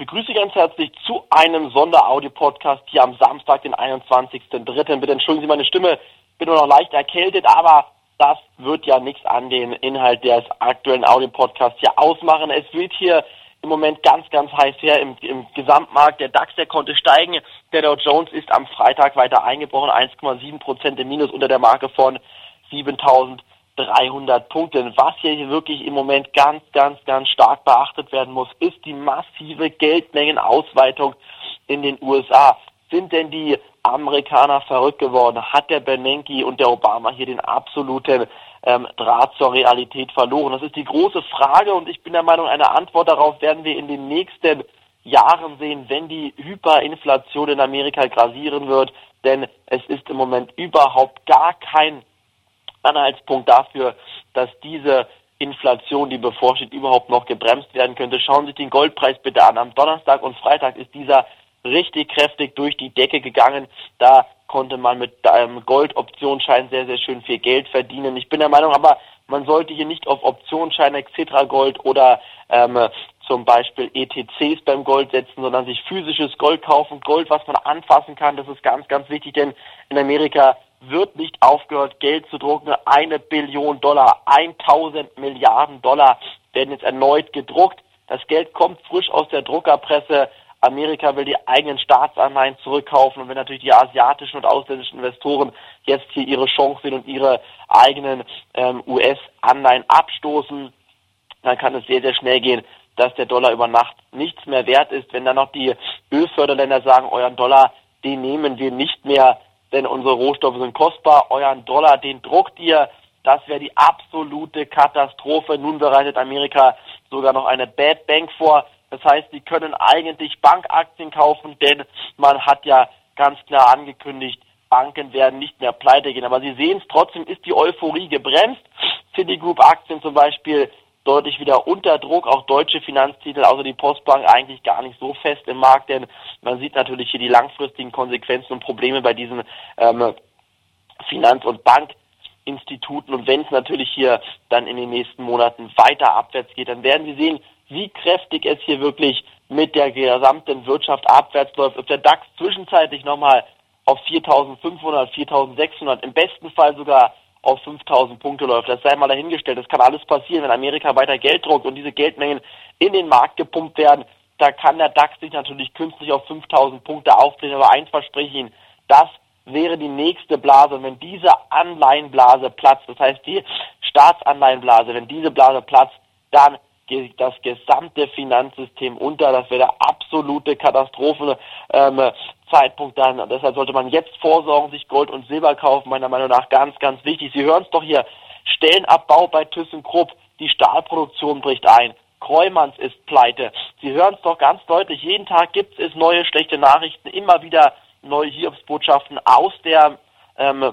begrüße ganz herzlich zu einem Sonderaudio-Podcast hier am Samstag, den 21.03. Bitte entschuldigen Sie meine Stimme, bin nur noch leicht erkältet, aber das wird ja nichts an den Inhalt des aktuellen Audio-Podcasts hier ausmachen. Es wird hier im Moment ganz, ganz heiß her im, im Gesamtmarkt. Der DAX, der konnte steigen. Der Dow Jones ist am Freitag weiter eingebrochen, 1,7 Prozent im Minus unter der Marke von 7000. 300 Punkten. Was hier wirklich im Moment ganz, ganz, ganz stark beachtet werden muss, ist die massive Geldmengenausweitung in den USA. Sind denn die Amerikaner verrückt geworden? Hat der Bernanke und der Obama hier den absoluten ähm, Draht zur Realität verloren? Das ist die große Frage und ich bin der Meinung, eine Antwort darauf werden wir in den nächsten Jahren sehen, wenn die Hyperinflation in Amerika grasieren wird. Denn es ist im Moment überhaupt gar kein Anhaltspunkt dafür, dass diese Inflation, die bevorsteht, überhaupt noch gebremst werden könnte. Schauen Sie sich den Goldpreis bitte an. Am Donnerstag und Freitag ist dieser richtig kräftig durch die Decke gegangen. Da konnte man mit einem Goldoptionsschein sehr, sehr schön viel Geld verdienen. Ich bin der Meinung, aber man sollte hier nicht auf Optionsscheine, etc. Gold oder ähm, zum Beispiel ETCs beim Gold setzen, sondern sich physisches Gold kaufen. Gold, was man anfassen kann, das ist ganz, ganz wichtig, denn in Amerika wird nicht aufgehört, Geld zu drucken. Eine Billion Dollar, 1000 Milliarden Dollar werden jetzt erneut gedruckt. Das Geld kommt frisch aus der Druckerpresse. Amerika will die eigenen Staatsanleihen zurückkaufen und wenn natürlich die asiatischen und ausländischen Investoren jetzt hier ihre Chance sehen und ihre eigenen ähm, US-Anleihen abstoßen, dann kann es sehr, sehr schnell gehen, dass der Dollar über Nacht nichts mehr wert ist. Wenn dann noch die Ölförderländer sagen, euren Dollar, den nehmen wir nicht mehr, denn unsere Rohstoffe sind kostbar, euren Dollar, den druckt ihr. Das wäre die absolute Katastrophe. Nun bereitet Amerika sogar noch eine Bad Bank vor. Das heißt, sie können eigentlich Bankaktien kaufen, denn man hat ja ganz klar angekündigt, Banken werden nicht mehr pleite gehen. Aber Sie sehen es, trotzdem ist die Euphorie gebremst. Citigroup-Aktien zum Beispiel deutlich wieder unter Druck, auch deutsche Finanztitel, außer die Postbank eigentlich gar nicht so fest im Markt, denn man sieht natürlich hier die langfristigen Konsequenzen und Probleme bei diesen ähm, Finanz- und Bankinstituten und wenn es natürlich hier dann in den nächsten Monaten weiter abwärts geht, dann werden Sie sehen, wie kräftig es hier wirklich mit der gesamten Wirtschaft abwärts läuft. Ob der DAX zwischenzeitlich nochmal auf 4.500, 4.600, im besten Fall sogar auf 5000 Punkte läuft. Das sei mal dahingestellt. Das kann alles passieren, wenn Amerika weiter Geld druckt und diese Geldmengen in den Markt gepumpt werden. Da kann der DAX sich natürlich künstlich auf 5000 Punkte aufblähen. Aber eins verspreche ich Ihnen, das wäre die nächste Blase. Und wenn diese Anleihenblase platzt, das heißt die Staatsanleihenblase, wenn diese Blase platzt, dann geht das gesamte Finanzsystem unter. Das wäre der absolute Katastrophe. Ähm, Zeitpunkt dann. Deshalb sollte man jetzt vorsorgen, sich Gold und Silber kaufen, meiner Meinung nach ganz, ganz wichtig. Sie hören es doch hier. Stellenabbau bei ThyssenKrupp. Die Stahlproduktion bricht ein. Kreumanns ist pleite. Sie hören es doch ganz deutlich. Jeden Tag gibt es neue schlechte Nachrichten, immer wieder neue Hiobsbotschaften aus der ähm,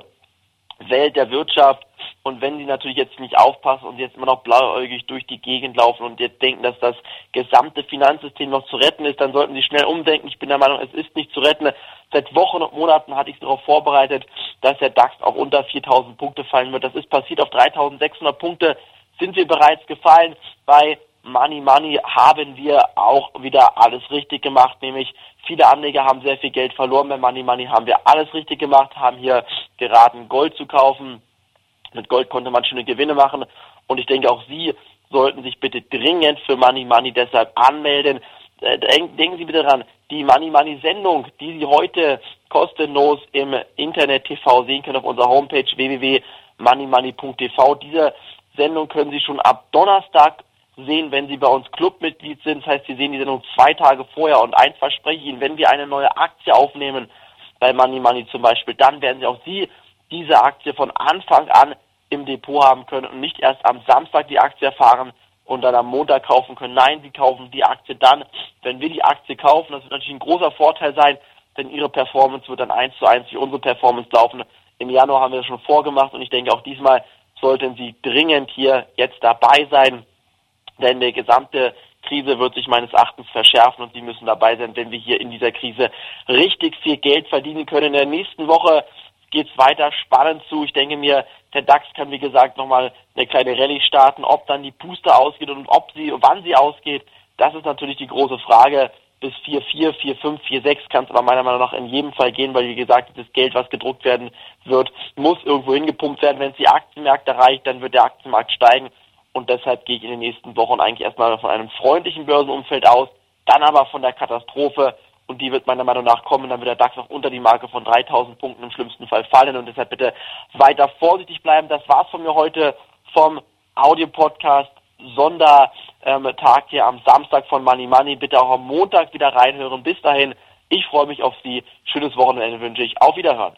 Welt der Wirtschaft. Und wenn sie natürlich jetzt nicht aufpassen und jetzt immer noch blauäugig durch die Gegend laufen und jetzt denken, dass das gesamte Finanzsystem noch zu retten ist, dann sollten sie schnell umdenken. Ich bin der Meinung, es ist nicht zu retten. Seit Wochen und Monaten hatte ich darauf vorbereitet, dass der DAX auch unter 4000 Punkte fallen wird. Das ist passiert auf 3600 Punkte sind wir bereits gefallen. Bei Money Money haben wir auch wieder alles richtig gemacht, nämlich viele Anleger haben sehr viel Geld verloren. Bei Money Money haben wir alles richtig gemacht, haben hier geraten, Gold zu kaufen, mit Gold konnte man schöne Gewinne machen. Und ich denke, auch Sie sollten sich bitte dringend für Money Money deshalb anmelden. Äh, denken Sie bitte daran, die Money Money Sendung, die Sie heute kostenlos im Internet TV sehen können auf unserer Homepage www.moneymoney.tv. Diese Sendung können Sie schon ab Donnerstag sehen, wenn Sie bei uns Clubmitglied sind. Das heißt, Sie sehen die Sendung zwei Tage vorher und eins verspreche ich Ihnen, wenn wir eine neue Aktie aufnehmen, bei Money Money zum Beispiel, dann werden Sie auch Sie diese Aktie von Anfang an im Depot haben können und nicht erst am Samstag die Aktie erfahren und dann am Montag kaufen können. Nein, sie kaufen die Aktie dann, wenn wir die Aktie kaufen. Das wird natürlich ein großer Vorteil sein, denn ihre Performance wird dann eins zu eins wie unsere Performance laufen. Im Januar haben wir das schon vorgemacht und ich denke auch diesmal sollten Sie dringend hier jetzt dabei sein, denn die gesamte Krise wird sich meines Erachtens verschärfen und Sie müssen dabei sein, wenn wir hier in dieser Krise richtig viel Geld verdienen können. In der nächsten Woche geht es weiter spannend zu. Ich denke mir, der DAX kann wie gesagt nochmal eine kleine Rallye starten. Ob dann die Puste ausgeht und ob sie, wann sie ausgeht, das ist natürlich die große Frage. bis 4,4, 4,5, 4,6 kann es aber meiner Meinung nach in jedem Fall gehen, weil wie gesagt, das Geld, was gedruckt werden wird, muss irgendwo hingepumpt werden. Wenn es die Aktienmärkte erreicht, dann wird der Aktienmarkt steigen und deshalb gehe ich in den nächsten Wochen eigentlich erstmal von einem freundlichen Börsenumfeld aus, dann aber von der Katastrophe und die wird meiner Meinung nach kommen, dann wird der DAX auch unter die Marke von 3000 Punkten im schlimmsten Fall fallen und deshalb bitte weiter vorsichtig bleiben. Das war's von mir heute vom Audio-Podcast Sondertag hier am Samstag von Money Money. Bitte auch am Montag wieder reinhören. Bis dahin, ich freue mich auf Sie. Schönes Wochenende wünsche ich. Auf Wiederhören.